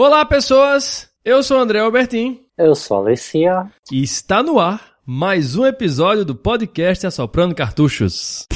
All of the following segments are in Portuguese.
Olá, pessoas! Eu sou o André Albertin. Eu sou a Alessia. E está no ar mais um episódio do podcast Assoprando Cartuchos.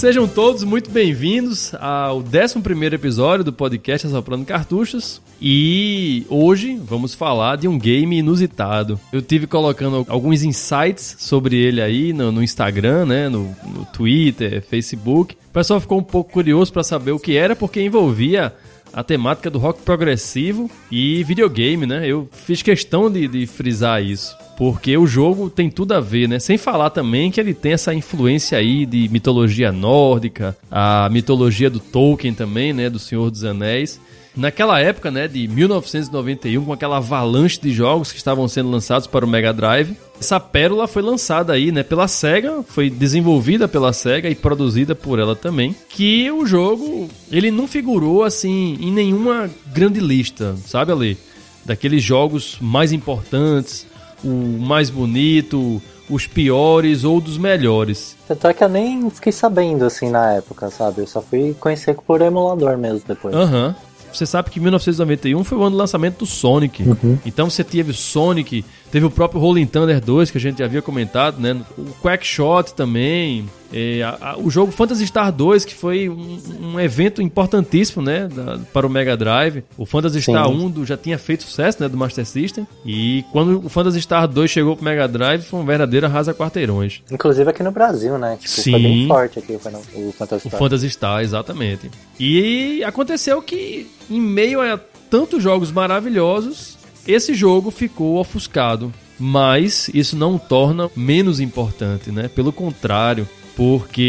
Sejam todos muito bem-vindos ao 11 episódio do podcast Assoprando Cartuchos. E hoje vamos falar de um game inusitado. Eu tive colocando alguns insights sobre ele aí no, no Instagram, né, no, no Twitter, Facebook. O pessoal ficou um pouco curioso para saber o que era, porque envolvia a temática do rock progressivo e videogame, né? Eu fiz questão de, de frisar isso porque o jogo tem tudo a ver, né? Sem falar também que ele tem essa influência aí de mitologia nórdica, a mitologia do Tolkien também, né? Do Senhor dos Anéis. Naquela época, né, de 1991, com aquela avalanche de jogos que estavam sendo lançados para o Mega Drive, essa pérola foi lançada aí, né, pela Sega, foi desenvolvida pela Sega e produzida por ela também, que o jogo, ele não figurou assim em nenhuma grande lista, sabe, Ali? Daqueles jogos mais importantes, o mais bonito, os piores ou dos melhores. Tanto é que eu nem fiquei sabendo assim na época, sabe? Eu só fui conhecer por emulador mesmo depois. Aham. Uhum. Você sabe que 1991 foi o ano do lançamento do Sonic. Uhum. Então você teve Sonic, teve o próprio Rolling Thunder 2, que a gente já havia comentado, né? O Quackshot também. É, a, a, o jogo Phantasy Star 2, que foi um, um evento importantíssimo, né? Da, para o Mega Drive. O Phantasy Sim. Star 1 do, já tinha feito sucesso, né? Do Master System. E quando o Phantasy Star 2 chegou pro Mega Drive, foi um verdadeiro arrasa quarteirões. Inclusive aqui no Brasil, né? Tipo, Sim. foi bem forte aqui o Phantasy Star. O Phantasy Star, exatamente. E aconteceu que, em meio a tantos jogos maravilhosos, esse jogo ficou ofuscado, mas isso não o torna menos importante, né? Pelo contrário, porque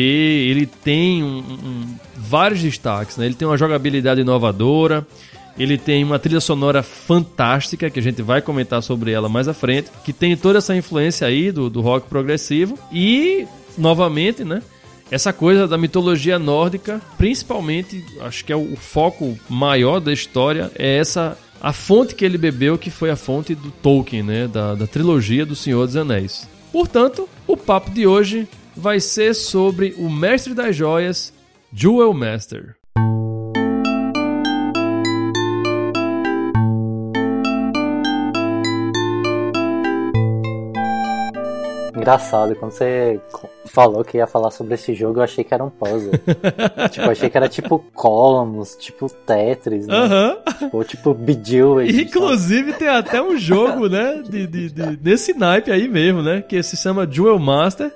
ele tem um, um, vários destaques, né? Ele tem uma jogabilidade inovadora, ele tem uma trilha sonora fantástica, que a gente vai comentar sobre ela mais à frente, que tem toda essa influência aí do, do rock progressivo e, novamente, né? Essa coisa da mitologia nórdica, principalmente, acho que é o foco maior da história, é essa a fonte que ele bebeu, que foi a fonte do Tolkien, né? Da, da trilogia do Senhor dos Anéis. Portanto, o papo de hoje vai ser sobre o Mestre das Joias, Jewel Master. Engraçado, quando você falou que ia falar sobre esse jogo, eu achei que era um puzzle. tipo, eu achei que era tipo Columns, tipo Tetris, né? Ou tipo Bejeweled. Inclusive tem até um jogo, né, de, de, de, desse naipe aí mesmo, né, que se chama Jewel Master.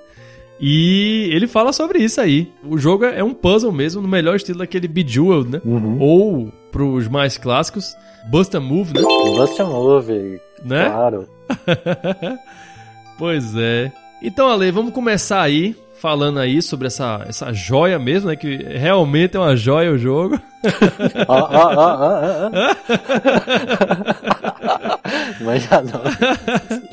E ele fala sobre isso aí. O jogo é um puzzle mesmo, no melhor estilo daquele Bejeweled, né? Uhum. Ou, pros mais clássicos, Busta Move, né? Busta Move, né? claro. Pois é. Então, Ale, vamos começar aí falando aí sobre essa, essa joia mesmo, né? Que realmente é uma joia o jogo. Manjarão.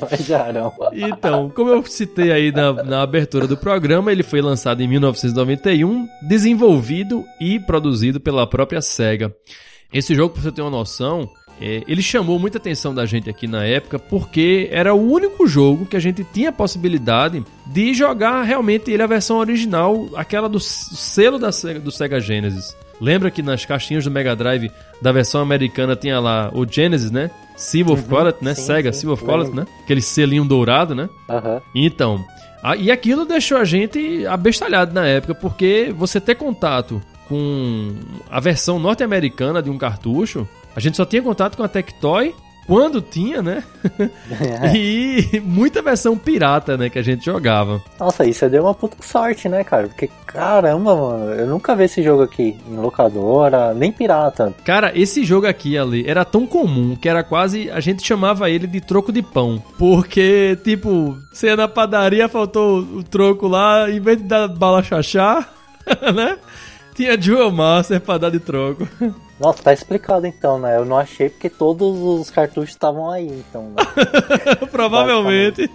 Manjarão. Então, como eu citei aí na, na abertura do programa, ele foi lançado em 1991, desenvolvido e produzido pela própria SEGA. Esse jogo, pra você ter uma noção, é, ele chamou muita atenção da gente aqui na época porque era o único jogo que a gente tinha a possibilidade de jogar realmente ele a versão original, aquela do selo da, do Sega Genesis. Lembra que nas caixinhas do Mega Drive da versão americana tinha lá o Genesis, né? Seal of uhum, Quality, né? Sim, Sega, sim, Seal of Quality, né? Aquele selinho dourado, né? Uhum. Então, a, e aquilo deixou a gente abestalhado na época, porque você ter contato com a versão norte-americana de um cartucho a gente só tinha contato com a Tectoy quando tinha, né? É. e muita versão pirata, né, que a gente jogava. Nossa, isso deu uma puta sorte, né, cara? Porque, caramba, mano, eu nunca vi esse jogo aqui em locadora, nem pirata. Cara, esse jogo aqui, ali, era tão comum que era quase. A gente chamava ele de troco de pão. Porque, tipo, você ia na padaria, faltou o troco lá, em vez de dar bala chachá, né? Tinha Duel Master pra dar de troco. Nossa, tá explicado então, né? Eu não achei porque todos os cartuchos estavam aí, então. Né? Provavelmente.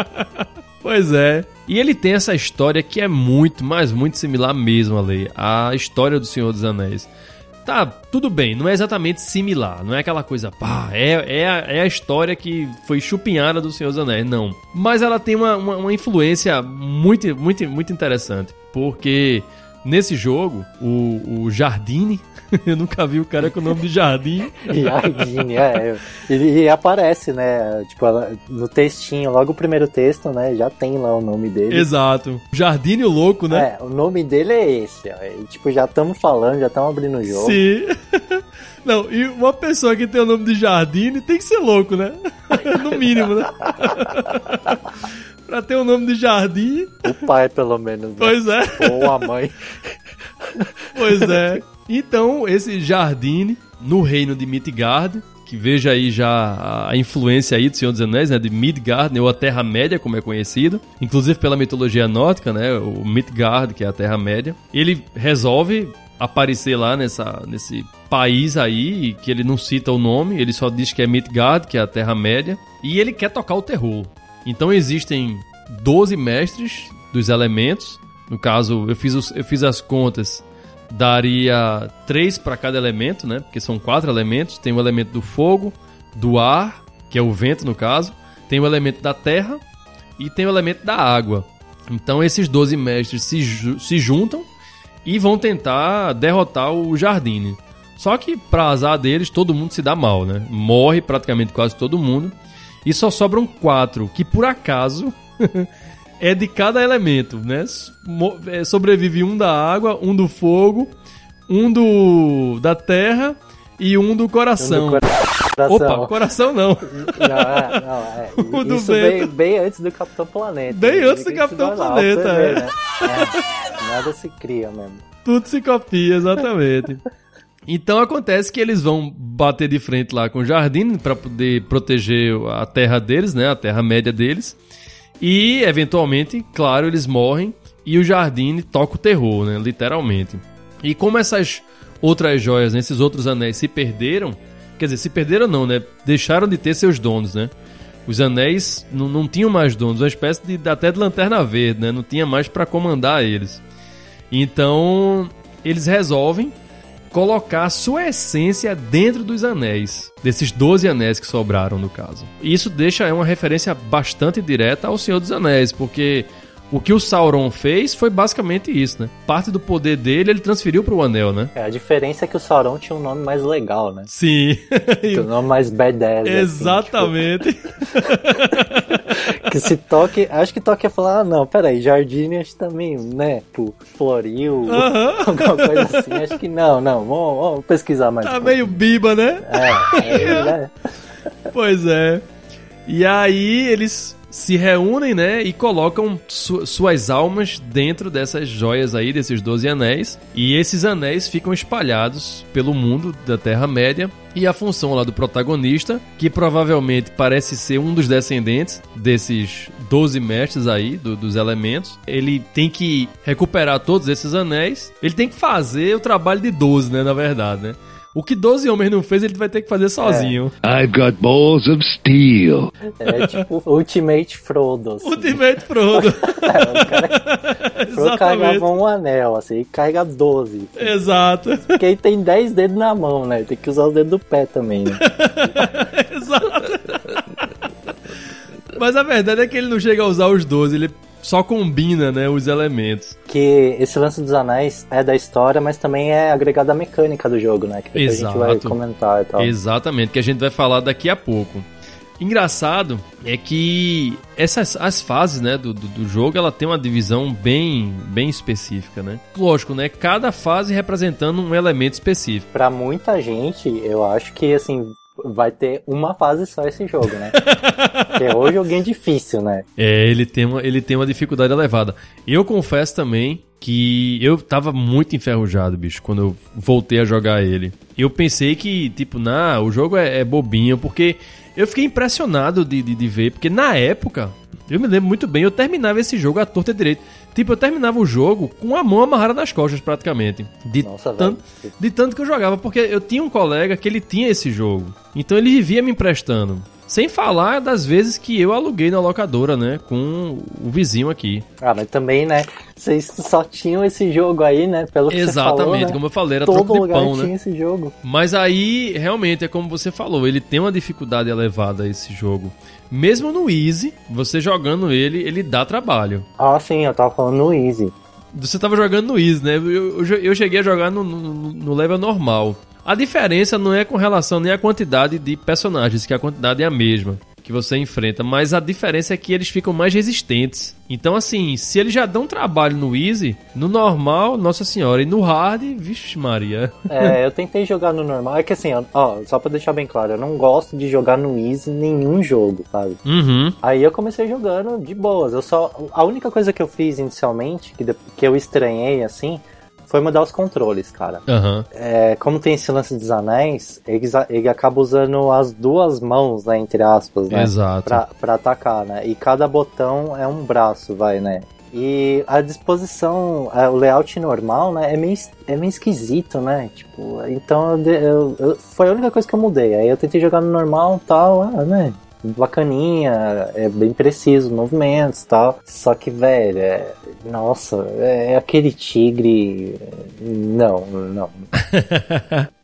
pois é. E ele tem essa história que é muito, mas muito similar mesmo, Ale. A história do Senhor dos Anéis. Tá, tudo bem, não é exatamente similar, não é aquela coisa, pá, é, é, a, é a história que foi chupinhada do Senhor dos Anéis, não. Mas ela tem uma, uma, uma influência muito, muito, muito interessante, porque nesse jogo, o, o Jardine, eu nunca vi o cara com o nome de Jardim. Jardim, é. E, aparece, né? Tipo, no textinho, logo o primeiro texto, né? Já tem lá o nome dele. Exato. Jardim o louco, né? É, o nome dele é esse, ó. E, tipo, já estamos falando, já estamos abrindo o jogo. Sim. Não, e uma pessoa que tem o nome de Jardim tem que ser louco, né? No mínimo, né? pra ter o nome de Jardim. O pai, pelo menos. Né? Pois é. Ou a mãe. Pois é. Então, esse Jardine, no reino de Midgard, que veja aí já a influência aí do Senhor dos Anéis, né, de Midgard, né, ou a Terra-média, como é conhecido, inclusive pela mitologia nórdica, né, o Midgard, que é a Terra-média. Ele resolve aparecer lá nessa, nesse país aí, que ele não cita o nome, ele só diz que é Midgard, que é a Terra-média, e ele quer tocar o terror. Então existem 12 mestres dos elementos, no caso, eu fiz, os, eu fiz as contas daria três para cada elemento, né? Porque são quatro elementos. Tem o elemento do fogo, do ar, que é o vento no caso, tem o elemento da terra e tem o elemento da água. Então esses 12 mestres se, se juntam e vão tentar derrotar o Jardine. Só que, para azar deles, todo mundo se dá mal, né? Morre praticamente quase todo mundo. E só sobram quatro, que por acaso é de cada elemento, né? É, sobrevive um da água, um do fogo, um do da terra e um do coração. Um do coração. Opa, coração não. Não, é, não, é. Do Isso bem, bem, antes do Capitão Planeta. Bem antes do Capitão Planeta, é. Ver, né? é. Nada se cria mesmo. Tudo se copia, exatamente. Então acontece que eles vão bater de frente lá com o Jardim para poder proteger a terra deles, né? A terra média deles. E, eventualmente, claro, eles morrem e o Jardim toca o terror, né? Literalmente. E como essas outras joias, né, esses outros anéis se perderam, quer dizer, se perderam não, né? Deixaram de ter seus donos, né? Os anéis não, não tinham mais donos, uma espécie de até de lanterna verde, né? Não tinha mais para comandar eles. Então, eles resolvem colocar sua essência dentro dos anéis, desses 12 anéis que sobraram no caso. E isso deixa uma referência bastante direta ao Senhor dos Anéis, porque o que o Sauron fez foi basicamente isso, né? Parte do poder dele ele transferiu para o anel, né? É, a diferença é que o Sauron tinha um nome mais legal, né? Sim. um nome mais badass. Exatamente. Assim, tipo... que se toque. Acho que toque ia falar, ah, não, peraí, Jardim acho também, né? Tipo, Floril, uh -huh. alguma coisa assim. Acho que não, não. Vamos, vamos pesquisar mais. Tá meio biba, né? É, é, né? Pois é. E aí eles se reúnem, né, e colocam su suas almas dentro dessas joias aí, desses 12 anéis, e esses anéis ficam espalhados pelo mundo da Terra-média. E a função lá do protagonista, que provavelmente parece ser um dos descendentes desses 12 mestres aí, do, dos elementos, ele tem que recuperar todos esses anéis. Ele tem que fazer o trabalho de 12, né, na verdade, né? O que 12 homens não fez, ele vai ter que fazer sozinho. É. I've got balls of steel. É tipo Ultimate Frodo. Assim. Ultimate Frodo. é, o cara Frodo carregava um anel, assim, e carrega 12. Exato. Porque ele tem 10 dedos na mão, né? Tem que usar os dedos do pé também, né? Exato. Mas a verdade é que ele não chega a usar os 12, ele só combina, né, os elementos. Que esse lance dos anéis é da história, mas também é agregado à mecânica do jogo, né? Que Exato. a gente vai comentar e tal. Exatamente, que a gente vai falar daqui a pouco. Engraçado é que essas as fases né, do, do, do, jogo ela tem uma divisão bem, bem específica, né? Lógico, né? Cada fase representando um elemento específico. Para muita gente, eu acho que assim vai ter uma fase só esse jogo, né? Porque é o joguinho difícil, né? É, ele tem, uma, ele tem uma dificuldade elevada. Eu confesso também que eu tava muito enferrujado, bicho, quando eu voltei a jogar ele. Eu pensei que, tipo, nah, o jogo é, é bobinho, porque eu fiquei impressionado de, de, de, ver, porque na época, eu me lembro muito bem, eu terminava esse jogo à torta direito. Tipo, eu terminava o jogo com a mão amarrada nas costas, praticamente. De, Nossa, tanto, de tanto que eu jogava, porque eu tinha um colega que ele tinha esse jogo. Então ele vivia me emprestando. Sem falar das vezes que eu aluguei na locadora, né? Com o vizinho aqui. Ah, mas também, né? Vocês só tinham esse jogo aí, né? Pelo que Exatamente, falou, né? como eu falei, era Todo lugar pão, tinha né? esse jogo. Mas aí, realmente, é como você falou, ele tem uma dificuldade elevada esse jogo. Mesmo no Easy, você jogando ele, ele dá trabalho. Ah, sim, eu tava falando no Easy. Você tava jogando no Easy, né? Eu, eu, eu cheguei a jogar no, no, no level normal. A diferença não é com relação nem à quantidade de personagens, que a quantidade é a mesma que você enfrenta, mas a diferença é que eles ficam mais resistentes. Então, assim, se eles já dão trabalho no easy, no normal, nossa senhora, e no hard, vixe Maria. É, eu tentei jogar no normal, é que assim, ó, só pra deixar bem claro, eu não gosto de jogar no easy nenhum jogo, sabe? Uhum. Aí eu comecei jogando de boas, eu só, a única coisa que eu fiz inicialmente, que, que eu estranhei, assim, foi mudar os controles, cara. Uhum. É, como tem esse lance dos anéis, ele, ele acaba usando as duas mãos, né, entre aspas, né? Exato. Pra, pra atacar, né? E cada botão é um braço, vai, né? E a disposição, é, o layout normal, né, é meio, é meio esquisito, né? Tipo, então eu, eu, eu, foi a única coisa que eu mudei. Aí eu tentei jogar no normal e tal, ah, né? Bacaninha, é bem preciso, movimentos e tal. Só que, velho, é, nossa, é aquele tigre. Não, não.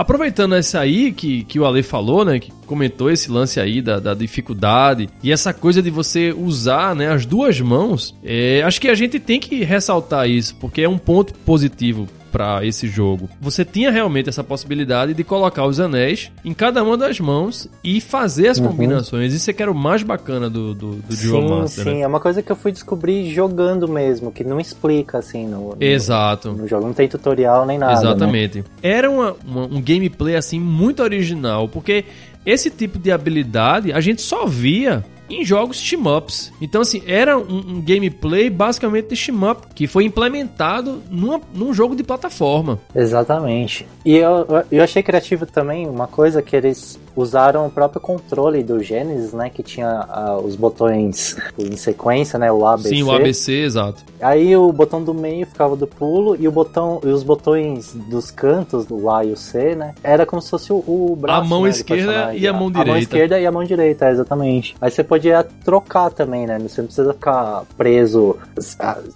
Aproveitando essa aí que, que o Ale falou, né? Que comentou esse lance aí da, da dificuldade e essa coisa de você usar né, as duas mãos, é, acho que a gente tem que ressaltar isso, porque é um ponto positivo para esse jogo. Você tinha realmente essa possibilidade de colocar os anéis em cada uma das mãos e fazer as uhum. combinações. Isso é que era o mais bacana do, do, do sim. Sim, né? é uma coisa que eu fui descobrir jogando mesmo, que não explica assim no, no Exato. No jogo não tem tutorial nem nada. Exatamente. Né? Era uma, uma, um gameplay assim muito original, porque esse tipo de habilidade a gente só via em jogos team-ups. Então, assim, era um, um gameplay basicamente de team-up que foi implementado numa, num jogo de plataforma. Exatamente. E eu, eu achei criativo também uma coisa que eles usaram o próprio controle do Genesis, né? Que tinha uh, os botões em sequência, né? O ABC. Sim, o ABC, exato. Aí o botão do meio ficava do pulo e o botão e os botões dos cantos, do A e o C, né? Era como se fosse o, o braço. A mão né, esquerda e a mão direita. A mão esquerda e a mão direita, exatamente. Aí você podia trocar também, né? Você não precisa ficar preso.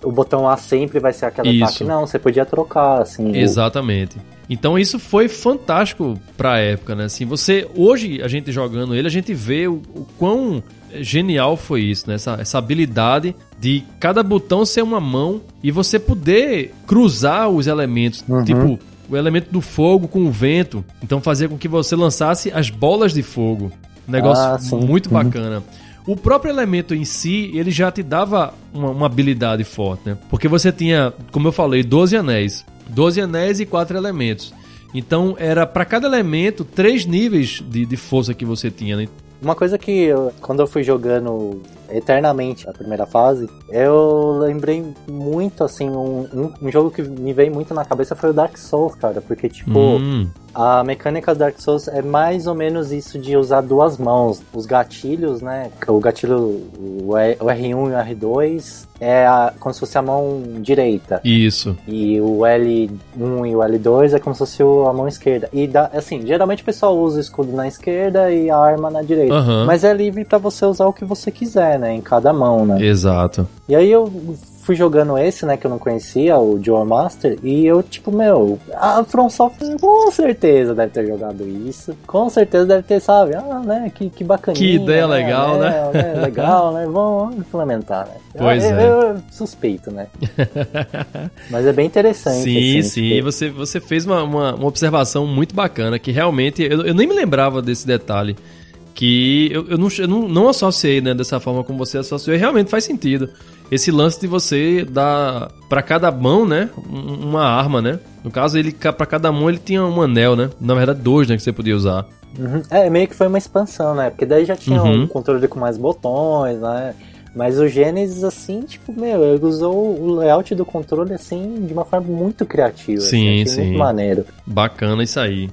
O botão A sempre vai ser aquele Isso. ataque. Não, você podia trocar, assim. Exatamente. Então isso foi fantástico pra época, né? Assim, você hoje a gente jogando ele, a gente vê o, o quão genial foi isso, né? Essa, essa habilidade de cada botão ser uma mão e você poder cruzar os elementos, Uhum. tipo o elemento do fogo com o vento, então fazer com que você lançasse as bolas de fogo. Um negócio Ah, muito Uhum. bacana. O próprio elemento em si, ele já te dava uma, uma habilidade forte, né? Porque você tinha, como eu falei, 12 anéis. 12 anéis e 4 elementos. Então, era para cada elemento, três níveis de, de força que você tinha, né? Uma coisa que eu- quando eu fui jogando eternamente a primeira fase, eu lembrei muito, assim, um, um, um jogo que me veio muito na cabeça foi o Dark Souls, cara. Porque, tipo, Hum, a mecânica do Dark Souls é mais ou menos isso de usar duas mãos. Os gatilhos, né? O gatilho, o E- o R1 e o R2 é a, como se fosse a mão direita. isso. E o L1 e o L2 é como se fosse a mão esquerda. E dá, assim, geralmente o pessoal usa o escudo na esquerda e a arma na direita. Aham. Mas é livre pra você usar o que você quiser, né? Em cada mão, né? Exato. E aí eu fui jogando esse, né, que eu não conhecia, o Dual Master, e eu, tipo, meu, a From Software com certeza deve ter jogado isso. Com certeza deve ter, sabe? Ah, né, que, que bacaninha. Que ideia legal, né? né? Legal, né? Vamos implementar, né? Pois eu, é. Eu, eu suspeito, né? Mas é bem interessante. Sim, assim, sim. porque- você, você fez uma, uma, uma observação muito bacana, que realmente eu, eu nem me lembrava desse detalhe. Que eu, eu, não, eu não, não associei né, dessa forma como você associou, e realmente faz sentido. Esse lance de você dar para cada mão, né, uma arma, né? No caso, ele para cada mão ele tinha um anel, né? Na verdade, dois, né, que você podia usar. Uhum. É, meio que foi uma expansão, né? Porque daí já tinha uhum. um controle com mais botões, né? Mas o Genesis, assim, tipo, meu, ele usou o layout do controle, assim, de uma forma muito criativa. Sim, assim, sim. Muito maneiro. Bacana isso aí.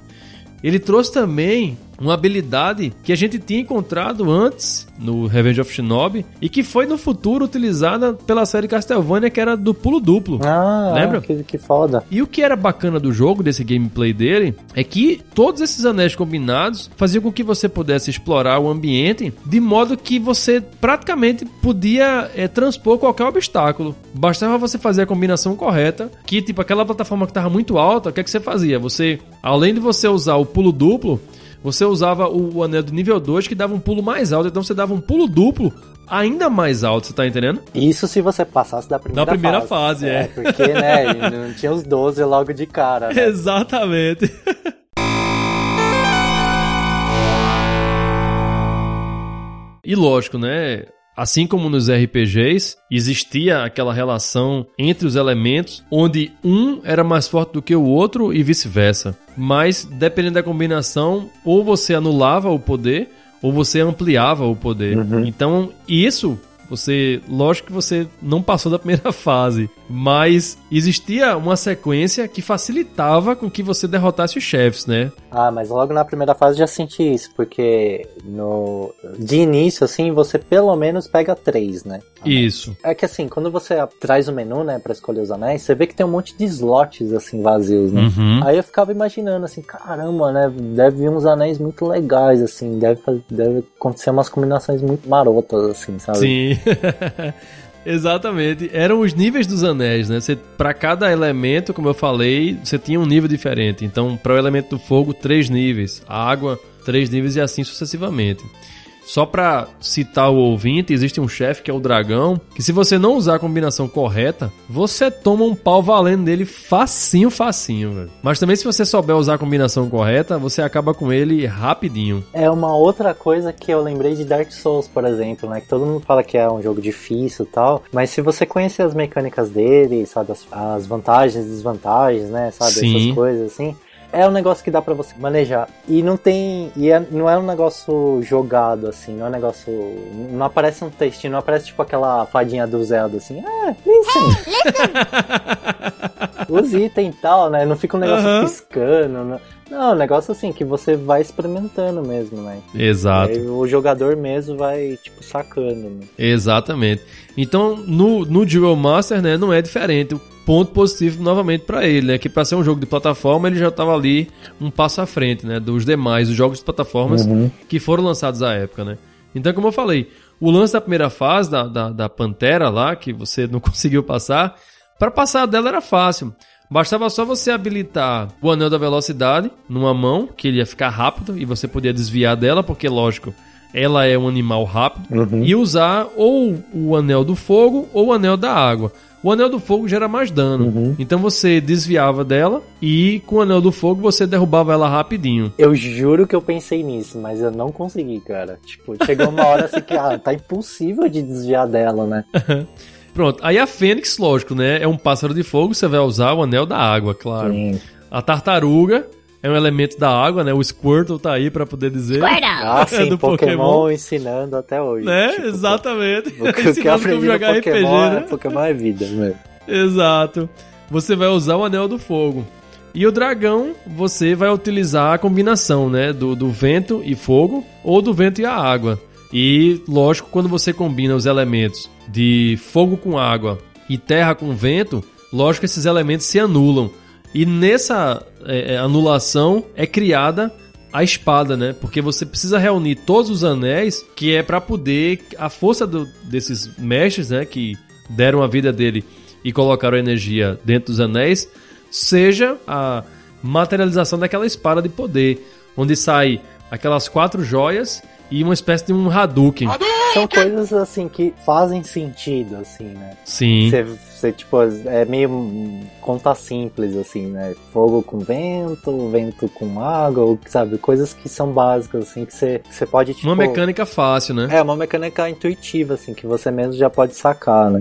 Ele trouxe também uma habilidade que a gente tinha encontrado antes no Revenge of Shinobi e que foi no futuro utilizada pela série Castlevania, que era do pulo duplo. Ah, lembra? Que, que foda. E o que era bacana do jogo, desse gameplay dele, é que todos esses anéis combinados faziam com que você pudesse explorar o ambiente de modo que você praticamente podia é, transpor qualquer obstáculo. Bastava você fazer a combinação correta, que tipo aquela plataforma que estava muito alta, o que é que você fazia? Você, além de você usar o pulo duplo, você usava o, anel do nível 2 que dava um pulo mais alto, então você dava um pulo duplo ainda mais alto, você tá entendendo? Isso se você passasse da primeira fase. Da primeira fase, fase é. é. Porque, né, não tinha os 12 logo de cara. Né? Exatamente. E lógico, né? Assim como nos RPGs, existia aquela relação entre os elementos onde um era mais forte do que o outro e vice-versa. Mas, dependendo da combinação, ou você anulava o poder ou você ampliava o poder. Uhum. Então, isso você, lógico que você não passou da primeira fase, mas existia uma sequência que facilitava com que você derrotasse os chefes, né? Ah, mas logo na primeira fase já senti isso, porque no de início assim, você pelo menos pega três, né? Isso. É que assim, quando você traz o menu, né, para escolher os anéis, você vê que tem um monte de slots assim vazios, né? Uhum. Aí eu ficava imaginando assim, caramba, né, deve vir uns anéis muito legais assim, deve deve acontecer umas combinações muito marotas assim, sabe? Sim. Exatamente. Eram os níveis dos anéis, né? Para cada elemento, como eu falei, você tinha um nível diferente. Então, para o elemento do fogo, três níveis. A água, três níveis e assim sucessivamente. Só para citar o ouvinte, existe um chefe que é o dragão, que se você não usar a combinação correta, você toma um pau valendo dele facinho, facinho, velho. Mas também se você souber usar a combinação correta, você acaba com ele rapidinho. É uma outra coisa que eu lembrei de Dark Souls, por exemplo, né? Que todo mundo fala que é um jogo difícil e tal, mas se você conhecer as mecânicas dele, sabe, as, as vantagens e desvantagens, né, sabe, Sim. essas coisas assim, é um negócio que dá para você manejar. E não tem. E é, não é um negócio jogado, assim, não é um negócio. Não aparece um textinho, não aparece tipo aquela fadinha do Zelda assim. Ah, listen! Os itens e tal, né? Não fica um negócio uhum. piscando. Não, não, é um negócio assim que você vai experimentando mesmo, né? Exato. Aí o jogador mesmo vai, tipo, sacando. Né? Exatamente. Então, no, no Duel Master, né, não é diferente ponto positivo novamente para ele, né? Que para ser um jogo de plataforma ele já estava ali um passo à frente, né? Dos demais os jogos de plataformas uhum. que foram lançados à época, né? Então, como eu falei, o lance da primeira fase da, da, da Pantera lá, que você não conseguiu passar, para passar dela era fácil. Bastava só você habilitar o anel da velocidade numa mão, que ele ia ficar rápido e você podia desviar dela, porque lógico, ela é um animal rápido, uhum. e usar ou o anel do fogo ou o anel da água. O anel do fogo gera mais dano. Uhum. Então você desviava dela e com o anel do fogo você derrubava ela rapidinho. Eu juro que eu pensei nisso, mas eu não consegui, cara. Tipo, chegou uma hora assim que ah, tá impossível de desviar dela, né? Pronto, aí a Fênix, lógico, né? É um pássaro de fogo, você vai usar o anel da água, claro. Sim. A tartaruga é um elemento da água, né? O Squirtle tá aí para poder dizer. Ah, sim, do Pokémon, Pokémon, ensinando até hoje. Né? Tipo, Exatamente. O que, eu aprendi jogar Pokémon, RPG, né? Pokémon é vida, né? Exato. Você vai usar o Anel do Fogo. E o dragão, você vai utilizar a combinação, né? Do, do vento e fogo ou do vento e a água. E, lógico, quando você combina os elementos de fogo com água e terra com vento, lógico que esses elementos se anulam. E nessa é, é, anulação é criada a espada, né? Porque você precisa reunir todos os anéis, que é para poder a força do, desses mestres, né, que deram a vida dele e colocaram energia dentro dos anéis, seja a materialização daquela espada de poder, onde sai aquelas quatro joias e uma espécie de um Hadouken. Hadouken! são coisas assim que fazem sentido, assim, né? Sim. Você, você, tipo, é meio conta simples, assim, né? Fogo com vento, vento com água, sabe? Coisas que são básicas, assim, que você, você pode, tipo... Uma mecânica fácil, né? É, uma mecânica intuitiva, assim, que você mesmo já pode sacar, né?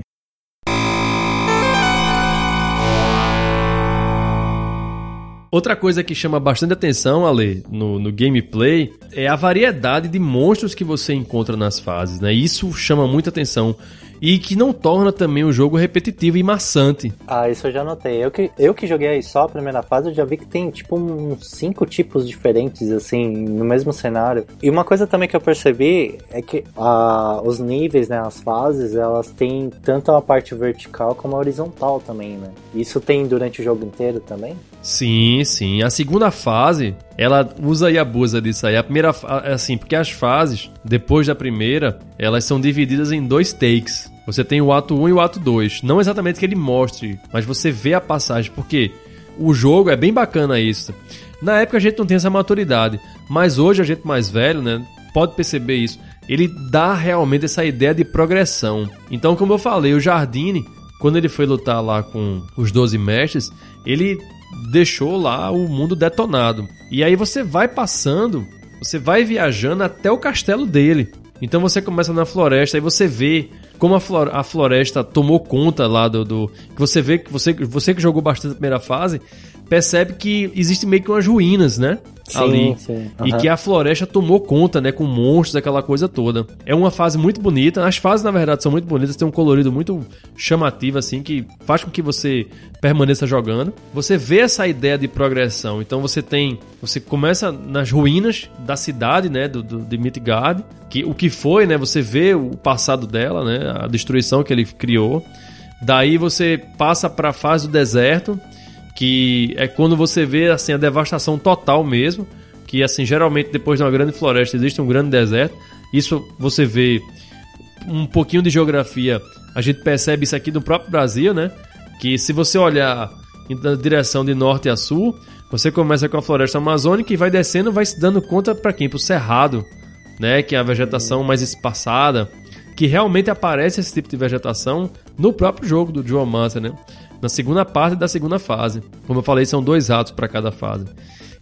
Outra coisa que chama bastante atenção, Ale, no, no gameplay, é a variedade de monstros que você encontra nas fases, né? Isso chama muita atenção e que não torna também o jogo repetitivo e maçante. Ah, isso eu já notei. Eu que, eu que joguei aí só a primeira fase, eu já vi que tem tipo uns cinco tipos diferentes, assim, no mesmo cenário. E uma coisa também que eu percebi é que ah, os níveis, né, as fases, elas têm tanto a parte vertical como a horizontal também, né? Isso tem durante o jogo inteiro também? Sim, sim. A segunda fase, ela usa e abusa disso aí. A primeira, assim, porque as fases, depois da primeira, elas são divididas em dois takes. Você tem o ato 1 e o ato 2. Não exatamente que ele mostre, mas você vê a passagem, porque o jogo é bem bacana isso. Na época a gente não tem essa maturidade, mas hoje a gente mais velho, né, pode perceber isso. Ele dá realmente essa ideia de progressão. Então, como eu falei, o Jardine, quando ele foi lutar lá com os 12 mestres, ele deixou lá o mundo detonado. E aí você vai passando, você vai viajando até o castelo dele. Então você começa na floresta e você vê como a, flor a floresta tomou conta lá do, do, que você vê que você, você que jogou bastante a primeira fase percebe que existe meio que umas ruínas, né? Sim, ali. sim. E Aham. que a floresta tomou conta, né? Com monstros, aquela coisa toda. É uma fase muito bonita. As fases, na verdade, são muito bonitas. Tem um colorido muito chamativo, assim, que faz com que você permaneça jogando. Você vê essa ideia de progressão. Então você tem. Você começa nas ruínas da cidade, né? Do, do, de Midgard. Que, o que foi, né? Você vê o passado dela, né? A destruição que ele criou. Daí você passa para a fase do deserto, que é quando você vê assim a devastação total mesmo, que assim geralmente depois de uma grande floresta existe um grande deserto. Isso você vê um pouquinho de geografia, a gente percebe isso aqui no próprio Brasil, né? Que se você olhar na direção de norte a sul, você começa com a floresta amazônica e vai descendo, vai se dando conta para quem? Para o cerrado, né? Que é a vegetação mais espaçada, que realmente aparece esse tipo de vegetação no próprio jogo do Geomancer, né? Na segunda parte da segunda fase. Como eu falei, são dois atos para cada fase.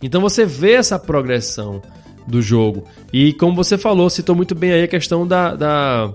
Então você vê essa progressão do jogo. E como você falou, citou muito bem aí a questão da, da,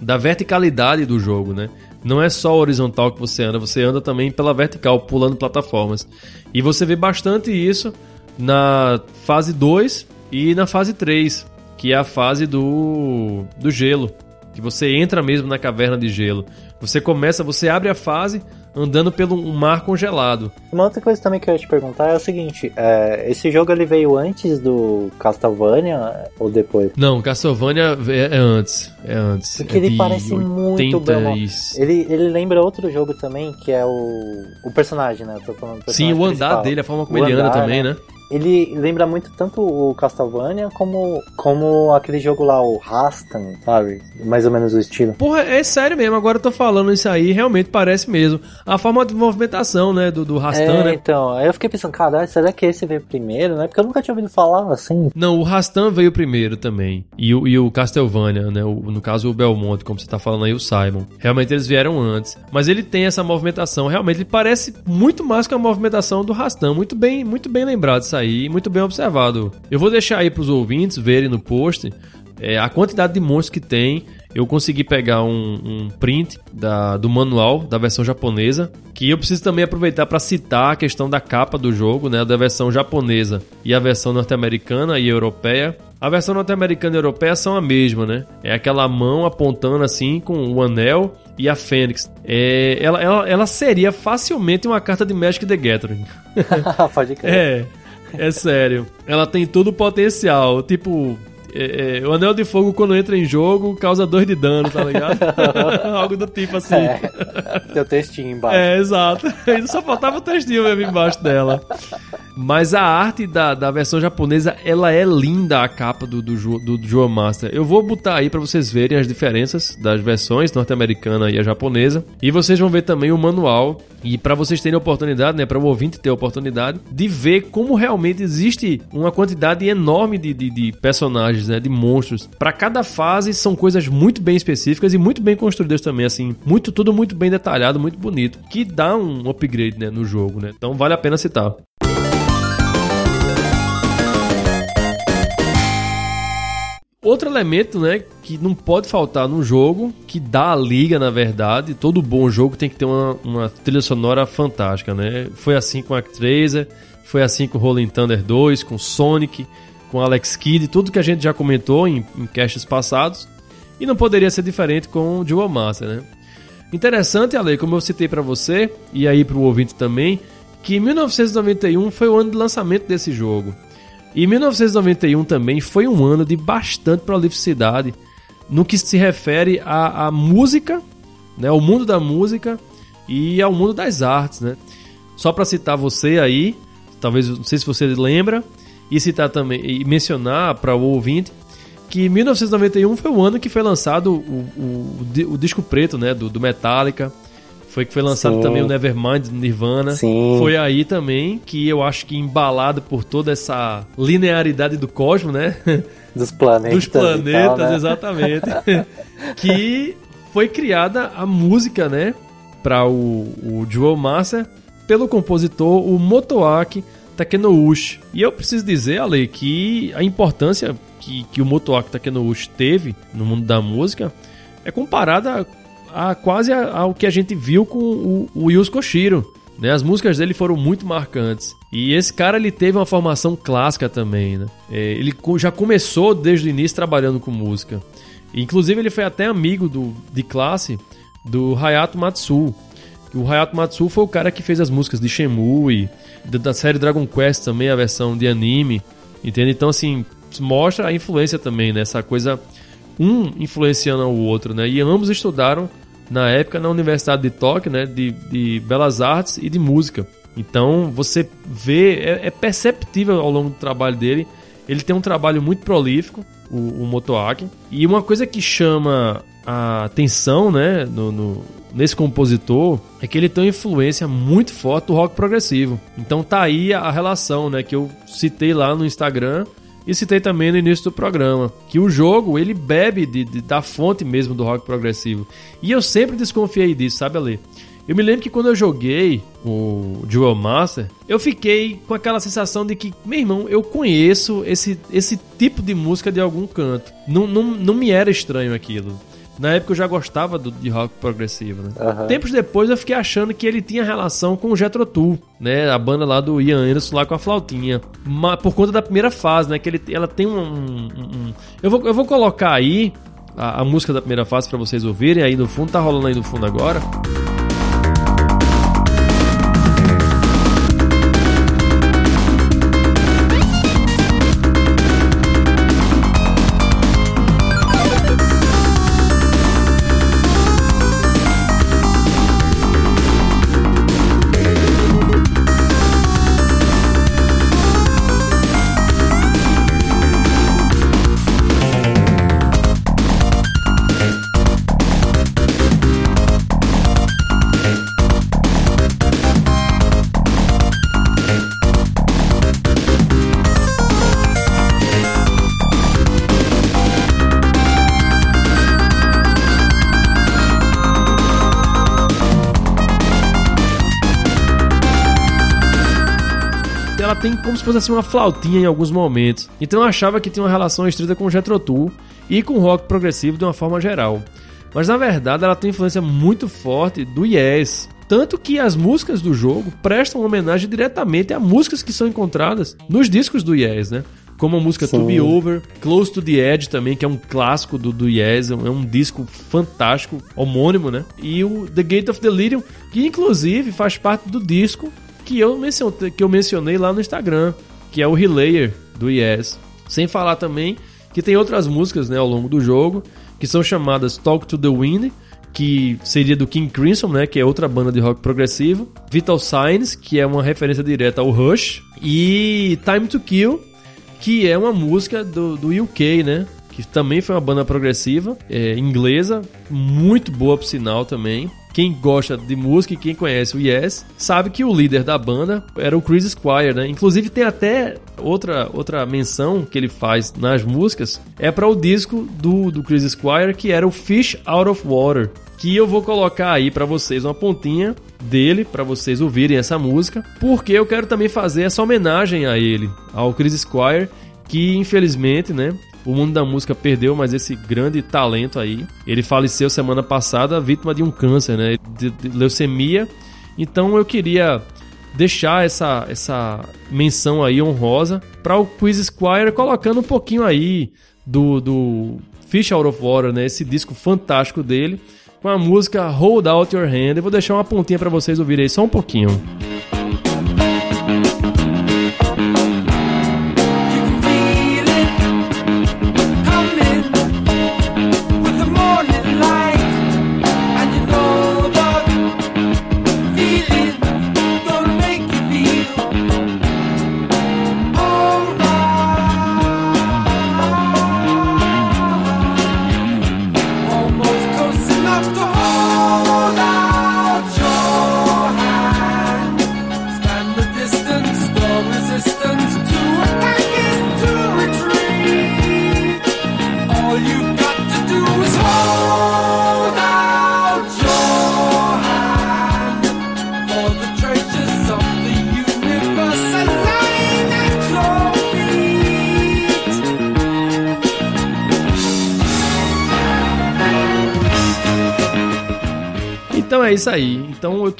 da verticalidade do jogo, né? Não é só horizontal que você anda, você anda também pela vertical, pulando plataformas. E você vê bastante isso na fase 2 e na fase 3, que é a fase do, do gelo. Que você entra mesmo na caverna de gelo. Você começa, você abre a fase andando pelo um mar congelado. Uma outra coisa também que eu ia te perguntar é o seguinte: é, esse jogo ele veio antes do Castlevania ou depois? Não, Castlevania é, é antes. É antes. Porque é ele parece muito 80 bem. Ele, ele lembra outro jogo também, que é o. O personagem, né? Eu tô falando do Sim, personagem o andar principal. dele, a forma como O ele anda andar, também, né? Ele lembra muito tanto o Castlevania como, como aquele jogo lá, o Rastan, sabe? Mais ou menos o estilo. Porra, é sério mesmo, agora eu tô falando isso aí, realmente parece mesmo. A forma de movimentação, né, do, do Rastan, é, né? então, aí eu fiquei pensando, caralho, será que esse veio primeiro, né? Porque eu nunca tinha ouvido falar assim. Não, o Rastan veio primeiro também. E o, e o Castlevania, né? O- no caso, o Belmonte, como você tá falando aí, o Simon. Realmente eles vieram antes. Mas ele tem essa movimentação. Realmente ele parece muito mais com a movimentação do Rastan. Muito bem, muito bem lembrado aí. Muito bem observado. Eu vou deixar aí pros ouvintes verem no post é, a quantidade de monstros que tem. Eu consegui pegar um, um print da, do manual da versão japonesa, que eu preciso também aproveitar para citar a questão da capa do jogo, né, da versão japonesa e a versão norte-americana e europeia. A versão norte-americana e europeia são a mesma, né? É aquela mão apontando assim com o anel e a Fênix. É, ela, ela, ela seria facilmente uma carta de Magic the Gathering. Pode crer. É, é sério. Ela tem todo o potencial. Tipo, é, é, o Anel de Fogo, quando entra em jogo, causa 2 de dano, tá ligado? Algo do tipo assim. É. Tem o textinho embaixo. É, exato. Só faltava o textinho mesmo embaixo dela. Mas a arte da, da versão japonesa, ela é linda, a capa do, do, Ju- do, Joe Master. Eu vou botar aí pra vocês verem as diferenças das versões norte-americana e a japonesa. E vocês vão ver também o manual. E pra vocês terem a oportunidade, né, para o ouvinte ter a oportunidade de ver como realmente existe uma quantidade enorme de, de, de personagens né, de monstros. Para cada fase são coisas muito bem específicas e muito bem construídas também, assim, muito tudo muito bem detalhado, muito bonito, que dá um upgrade, né, no jogo, né? Então vale a pena citar. Outro elemento, né, que não pode faltar no jogo, que dá a liga, na verdade, todo bom jogo tem que ter uma, uma trilha sonora fantástica, né? Foi assim com Actraiser, foi assim com Rolling Thunder 2, com Sonic, com Alex Kidd, tudo que a gente já comentou em, em passados, e não poderia ser diferente com o Dual Master, né? Interessante, Ale, como eu citei para você, e aí para o ouvinte também, que 1991 foi o ano de lançamento desse jogo. E 1991 também foi um ano de bastante prolificidade no que se refere à, à música, né, ao mundo da música e ao mundo das artes, né? Só para citar você aí, talvez não sei se você lembra, e citar também e mencionar para o ouvinte que 1991 foi o ano que foi lançado o, o, o disco preto, né, do, do Metallica foi que foi lançado Sim. também o Nevermind do Nirvana. Sim. Foi aí também que eu acho que embalado por toda essa linearidade do cosmos, né? Dos planetas. Dos planetas, tal, né? exatamente. que foi criada a música, né? Para o, o Joel Massa pelo compositor, o Motoaki Takenouchi. E eu preciso dizer, Ale, que a importância que, que o Motoaki Takenouchi teve no mundo da música é comparada a, quase ao que a gente viu com o, o Koshiro. Né? As músicas dele foram muito marcantes. E esse cara ele teve uma formação clássica também. Né? É, ele já começou desde o início trabalhando com música. Inclusive ele foi até amigo do, de classe do Hayato Matsu. O Hayato Matsu foi o cara que fez as músicas de Shenmue, da série Dragon Quest também, a versão de anime. Entende? Então, assim, mostra a influência também, né? Essa coisa, um influenciando o outro, né? E ambos estudaram na época na Universidade de Tóquio, né, de, de Belas Artes e de Música. Então você vê, é, é, perceptível ao longo do trabalho dele, ele tem um trabalho muito prolífico, o, o Motoaki. E uma coisa que chama a atenção né, no, no, nesse compositor é que ele tem uma influência muito forte do rock progressivo. Então tá aí a relação né, que eu citei lá no Instagram e citei também no início do programa que o jogo ele bebe de, de, da fonte mesmo do rock progressivo. E eu sempre desconfiei disso, sabe, Ale? Eu me lembro que quando eu joguei o Duel Master, eu fiquei com aquela sensação de que, meu irmão, eu conheço esse, esse tipo de música de algum canto. Não, não, não me era estranho aquilo. Na época eu já gostava do, de rock progressivo, né? Uhum. Tempos depois eu fiquei achando que ele tinha relação com o Jethro Tull, né? A banda lá do Ian Anderson lá com a flautinha. Mas, por conta da primeira fase, né? Que ele, ela tem um... um, um... Eu, vou, eu vou colocar aí a, a música da primeira fase para vocês ouvirem aí no fundo. Tá rolando aí no fundo agora. Música como se fosse assim uma flautinha em alguns momentos. Então eu achava que tinha uma relação estreita com o Jethro Tull e com o rock progressivo de uma forma geral. Mas na verdade ela tem influência muito forte do Yes. Tanto que as músicas do jogo prestam homenagem diretamente a músicas que são encontradas nos discos do Yes, né? Como a música Sim. To Be Over, Close to the Edge também, que é um clássico do, do Yes, é um disco fantástico, homônimo, né? E o The Gate of Delirium, que inclusive faz parte do disco que eu, mencionei, que eu mencionei lá no Instagram, que é o Relayer do Yes. Sem falar também que tem outras músicas né, ao longo do jogo, que são chamadas Talk to the Wind, que seria do King Crimson, né, que é outra banda de rock progressivo, Vital Signs, que é uma referência direta ao Rush, e Time to Kill, que é uma música do, do UK, né, que também foi uma banda progressiva, é, inglesa, muito boa por sinal também. Quem gosta de música e quem conhece o Yes sabe que o líder da banda era o Chris Squire, né? Inclusive tem até outra, outra menção que ele faz nas músicas é para o disco do, do Chris Squire que era o Fish Out of Water, que eu vou colocar aí para vocês uma pontinha dele para vocês ouvirem essa música, porque eu quero também fazer essa homenagem a ele, ao Chris Squire, que infelizmente, né, o mundo da música perdeu, mas esse grande talento aí, ele faleceu semana passada vítima de um câncer, né, de, de leucemia. Então eu queria deixar essa, essa menção aí honrosa para o Quiz Squire, colocando um pouquinho aí do, do Fish Out of Water, né, esse disco fantástico dele, com a música Hold Out Your Hand. Eu vou deixar uma pontinha para vocês ouvirem aí só um pouquinho.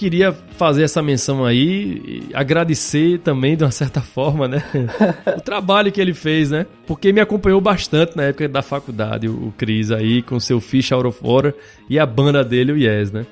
Queria fazer essa menção aí, agradecer também de uma certa forma, né? o trabalho que ele fez, né? Porque me acompanhou bastante na época da faculdade, o Cris aí, com seu Fish Out of Water e a banda dele, o Yes, né?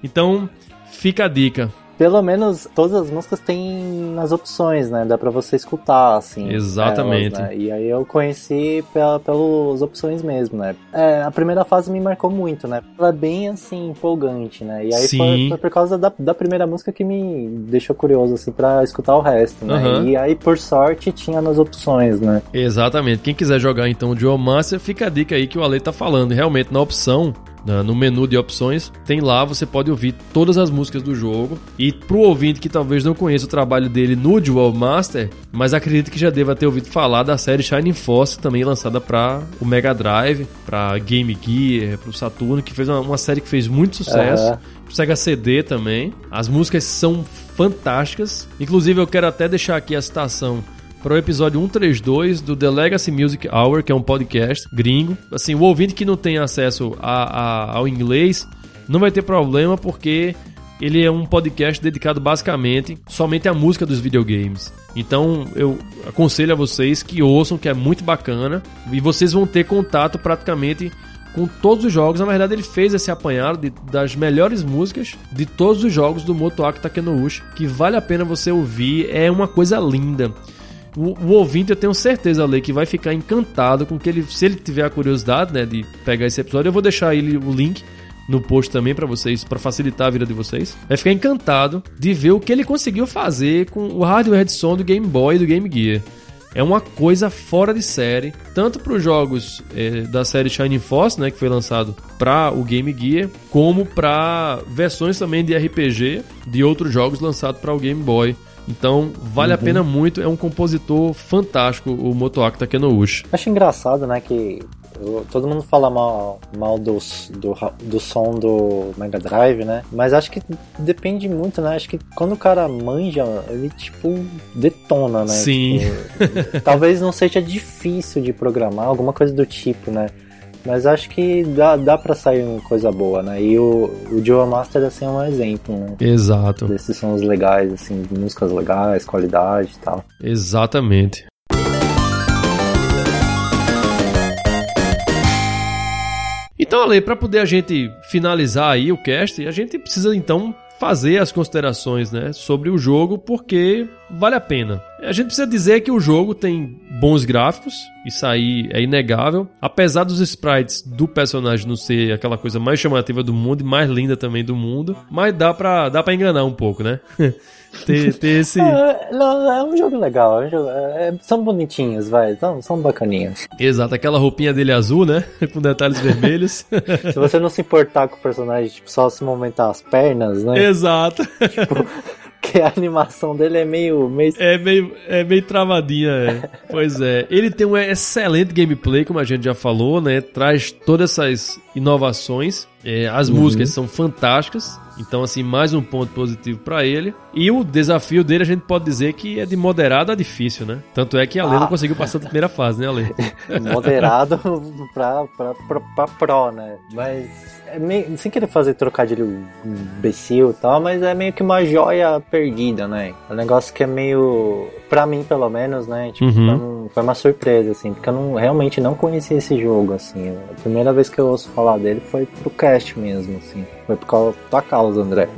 Então, fica a dica pelo menos todas as músicas tem nas opções, né? Dá pra você escutar, assim. Exatamente. Elas, né? E aí eu conheci pela, pelas opções mesmo, né? É, a primeira fase me marcou muito, né? Ela é bem, assim, empolgante, né? E aí foi, foi, por causa da, da primeira música que me deixou curioso, assim, pra escutar o resto, né? Uhum. E aí, por sorte, tinha nas opções, né? Exatamente. Quem quiser jogar, então, o Joe Master, fica a dica aí que o Ale tá falando. Realmente, na opção, no menu de opções, tem lá, você pode ouvir todas as músicas do jogo. E pro ouvinte que talvez não conheça o trabalho dele no Dual Master, mas acredito que já deva ter ouvido falar da série Shining Force, também lançada para o Mega Drive, para Game Gear, para o Saturno, que fez uma, uma, série que fez muito sucesso. Uhum. Sega CD também. As músicas são fantásticas. Inclusive, eu quero até deixar aqui a citação para o episódio 132 do The Legacy Music Hour, que é um podcast gringo. Assim, o ouvinte que não tem acesso a, a, ao inglês não vai ter problema porque ele é um podcast dedicado basicamente somente à música dos videogames. Então eu aconselho a vocês que ouçam, que é muito bacana, e vocês vão ter contato praticamente com todos os jogos. Na verdade, ele fez esse apanhado de, das melhores músicas de todos os jogos do Motoaki Takenouchi, que vale a pena você ouvir, é uma coisa linda. O, o, ouvinte, eu tenho certeza, Ale, que vai ficar encantado com que ele, se ele tiver a curiosidade, né, de pegar esse episódio, eu vou deixar ele o link no post também para vocês, para facilitar a vida de vocês. Vai ficar encantado de ver o que ele conseguiu fazer com o hardware de som do Game Boy e do Game Gear. É uma coisa fora de série, tanto para os jogos é, da série Shining Force, né, que foi lançado para o Game Gear, como para versões também de RPG de outros jogos lançados para o Game Boy. Então, vale uhum. a pena muito. É um compositor fantástico, o Motoaki Takenouchi. Acho engraçado, né, que eu, todo mundo fala mal, mal do, do, do som do Mega Drive, né? Mas acho que depende muito, né? Acho que quando o cara manja, ele, tipo, detona, né? Sim. Tipo, talvez não seja difícil de programar, alguma coisa do tipo, né? Mas acho que dá, dá pra sair uma coisa boa, né? E o, o Joe Master, assim, é um exemplo, né? Exato. Desses sons legais, assim, músicas legais, qualidade e tal. Exatamente. Então, Ale, para poder a gente finalizar aí o cast, a gente precisa então fazer as considerações, né, sobre o jogo, porque vale a pena. A gente precisa dizer que o jogo tem bons gráficos, isso aí é inegável. Apesar dos sprites do personagem não ser aquela coisa mais chamativa do mundo e mais linda também do mundo, mas dá pra, dá pra enganar um pouco, né? ter, ter esse. É, não, é um jogo legal. É um jogo- é- são bonitinhos, vai. São, são bacaninhos. Exato, aquela roupinha dele azul, né? Com detalhes vermelhos. Se você não se importar com o personagem, tipo, só se movimentar as pernas, né? Exato. Porque a animação dele é meio. meio... É meio, é meio travadinha, é. Pois é. Ele tem um excelente gameplay, como a gente já falou, né? Traz todas essas inovações. É, as músicas são fantásticas. Então, assim, mais um ponto positivo pra ele. E o desafio dele, a gente pode dizer que é de moderado a difícil, né? Tanto é que a Lê não Ah. conseguiu passar da primeira fase, né, Ale? moderado pra, pra, pra, pra pro, né? Mas é meio, sem querer fazer trocadilho imbecil e tal, mas é meio que uma joia perdida, né? É um negócio que é meio, pra mim pelo menos, né? Tipo, Uhum. foi, um- foi uma surpresa, assim, porque eu não, realmente não conhecia esse jogo, assim. A primeira vez que eu ouço falar dele foi pro cast mesmo, assim. Foi por causa da tua causa, André.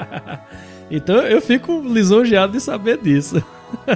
então eu fico lisonjeado de saber disso.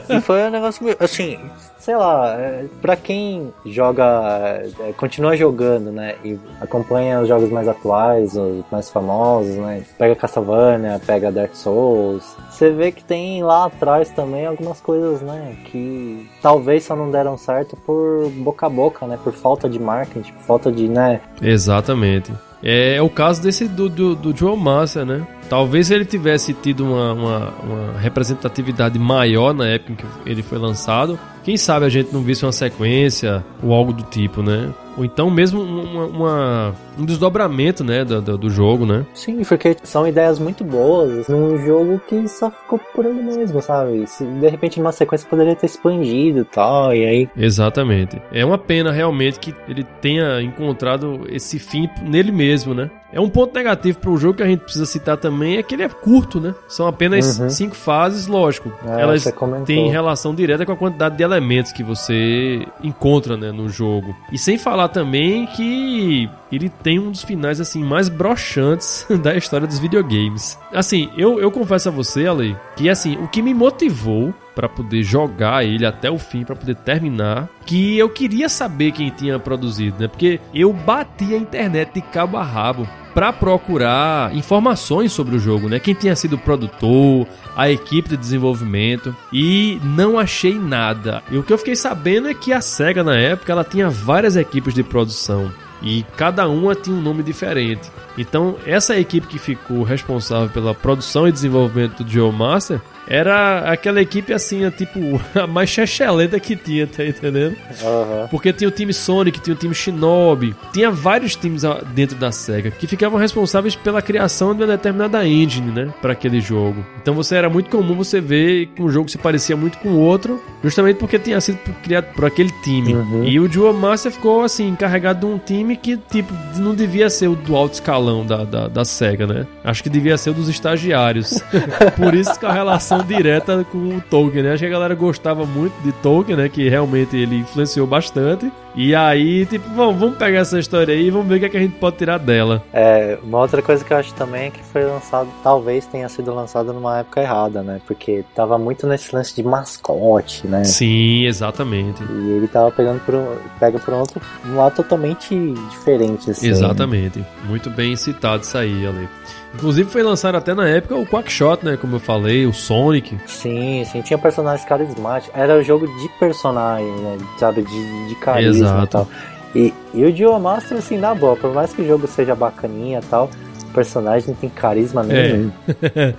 E foi um negócio assim, sei lá, é, pra quem joga, é, continua jogando, né, e acompanha os jogos mais atuais, os mais famosos, né, pega Castlevania, pega Dark Souls, você vê que tem lá atrás também algumas coisas, né, que talvez só não deram certo por boca a boca, né, por falta de marketing, por falta de, né, Exatamente. É, o caso desse do, do, do Joel Massa, né? Talvez ele tivesse tido uma, uma, uma representatividade maior na época em que ele foi lançado. Quem sabe a gente não visse uma sequência ou algo do tipo, né? Ou então mesmo uma, uma- um desdobramento, né, do, do, do jogo, né? Sim, porque são ideias muito boas num jogo que só ficou por ele mesmo, sabe? Se, de repente numa sequência poderia ter expandido e tal, e aí Exatamente. É uma pena realmente que ele tenha encontrado esse fim nele mesmo, né? É um ponto negativo para o jogo que a gente precisa citar também é que ele é curto, né? São apenas Uhum. cinco fases, lógico. É, Elas têm relação direta com a quantidade de elementos que você encontra, né, no jogo. E sem falar também que ele tem um dos finais assim mais broxantes da história dos videogames. Assim, eu, eu confesso a você, Ale, que assim, o que me motivou pra poder jogar ele até o fim, pra poder terminar, que eu queria saber quem tinha produzido, né? Porque eu bati a internet de cabo a rabo pra procurar informações sobre o jogo, né? Quem tinha sido o produtor, a equipe de desenvolvimento e não achei nada. E o que eu fiquei sabendo é que a Sega na época ela tinha várias equipes de produção e cada uma tinha um nome diferente. Então, essa equipe que ficou responsável pela produção e desenvolvimento do Geomaster era aquela equipe assim, tipo, a mais chechelenta que tinha, tá entendendo? Aham. Porque tinha o time Sonic, tinha o time Shinobi, tinha vários times dentro da SEGA que ficavam responsáveis pela criação de uma determinada engine, né, para aquele jogo. Então você era muito comum você ver que um jogo se parecia muito com o outro, justamente porque tinha sido criado por aquele time. Uhum. E o Dual Master ficou assim, encarregado de um time que, tipo, não devia ser o do alto escalão da, da, da SEGA, né? Acho que devia ser o dos estagiários. por isso que a relação direta com o Tolkien, né? Acho que a galera gostava muito de Tolkien, né? Que realmente ele influenciou bastante. E aí, tipo, vamos, vamos pegar essa história aí e vamos ver o que, é que a gente pode tirar dela. É, uma outra coisa que eu acho também é que foi lançado, talvez tenha sido lançado numa época errada, né? Porque tava muito nesse lance de mascote, né? Sim, exatamente. E ele tava pegando por um, pega por um outro um lado totalmente diferente, assim. Exatamente. Muito bem citado isso aí, Ale. Inclusive foi lançado até na época o Quackshot, né? Como eu falei, o Sonic. Sim, sim, tinha personagens carismáticos. Era um jogo de personagem, né? Sabe, de, de carisma Exato. e tal. E, e o Duel Master, assim, na boa, por mais que o jogo seja bacaninha e tal, o personagem não tem carisma nenhum.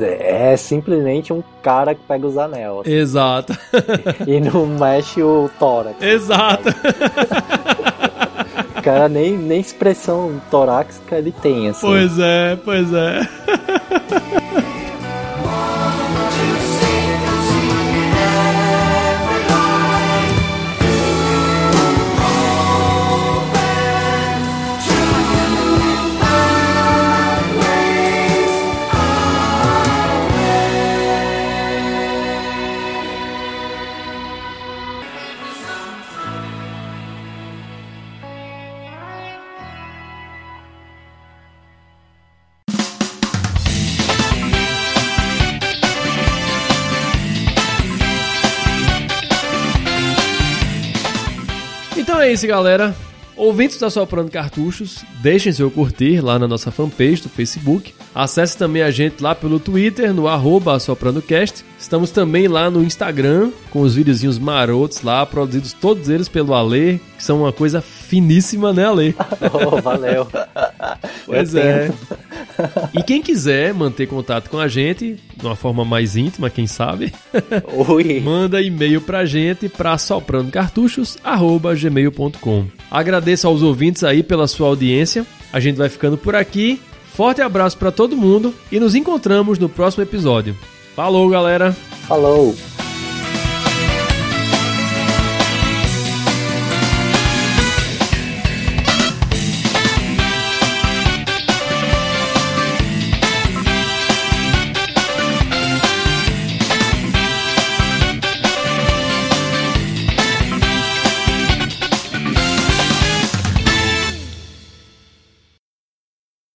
É. simplesmente um cara que pega os anel assim, Exato. e não mexe o tórax. Exato. O cara nem, nem expressão torácica ele tem, assim. Pois é, pois é. é isso, galera. Ouvintes da Soprando Cartuchos, deixem seu curtir lá na nossa fanpage do Facebook. Acesse também a gente lá pelo Twitter, no arroba AssopranoCast. Estamos também lá no Instagram, com os videozinhos marotos lá, produzidos todos eles pelo Ale, que são uma coisa finíssima, né, Ale? oh, valeu. pois é. E quem quiser manter contato com a gente, de uma forma mais íntima, quem sabe, Ui. manda e-mail pra gente pra soprandocartuchos.gmail.com. Agradeço aos ouvintes aí pela sua audiência. A gente vai ficando por aqui. Forte abraço para todo mundo e nos encontramos no próximo episódio. Falou, galera! Falou!